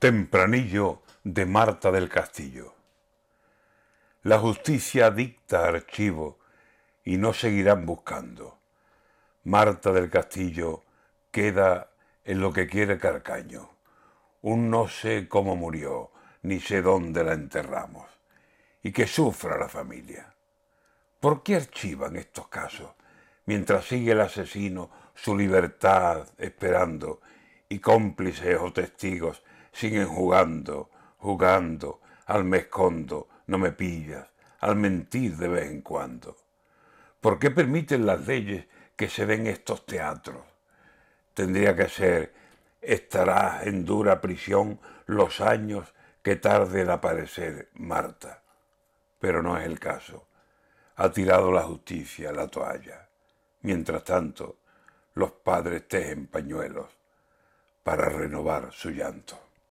Tempranillo de Marta del Castillo. La justicia dicta archivo y no seguirán buscando. Marta del Castillo queda en lo que quiere Carcaño. Un no sé cómo murió, ni sé dónde la enterramos. Y que sufra la familia. ¿Por qué archivan estos casos mientras sigue el asesino su libertad esperando y cómplices o testigos siguen jugando, jugando, al me escondo, no me pillas, al mentir de vez en cuando. ¿Por qué permiten las leyes que se den estos teatros? Tendría que ser, estará en dura prisión los años que tarde en aparecer Marta. Pero no es el caso. Ha tirado la justicia la toalla. Mientras tanto, los padres tejen pañuelos para renovar su llanto.